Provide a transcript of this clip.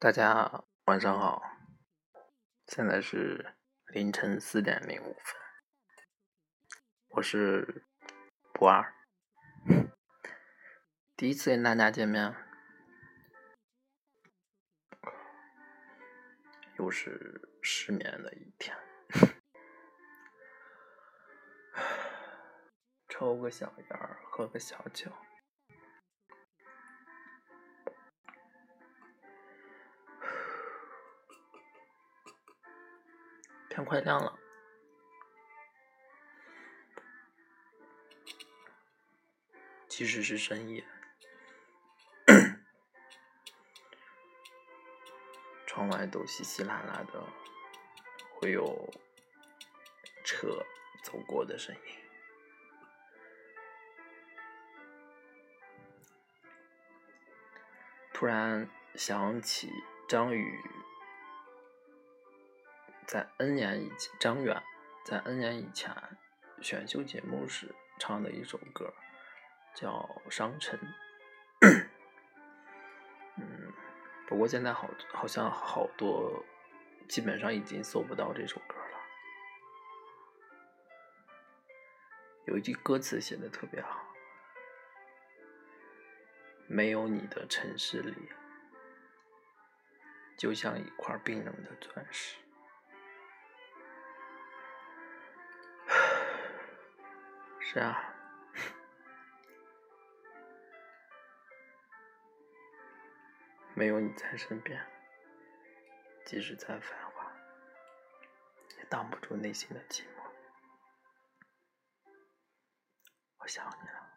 大家晚上好，现在是凌晨四点零五分，我是不二，第一次跟大家见面，又是失眠的一天，抽个小烟儿，喝个小酒。天快亮了，即使是深夜，窗外都稀稀拉拉的，会有车走过的声音。突然想起张宇。在 N 年以前，张远在 N 年以前选秀节目时唱的一首歌，叫《伤尘》。嗯，不过现在好好像好多，基本上已经搜不到这首歌了。有一句歌词写的特别好：“没有你的城市里，就像一块冰冷的钻石。”是啊，没有你在身边，即使再繁华，也挡不住内心的寂寞。我想你了。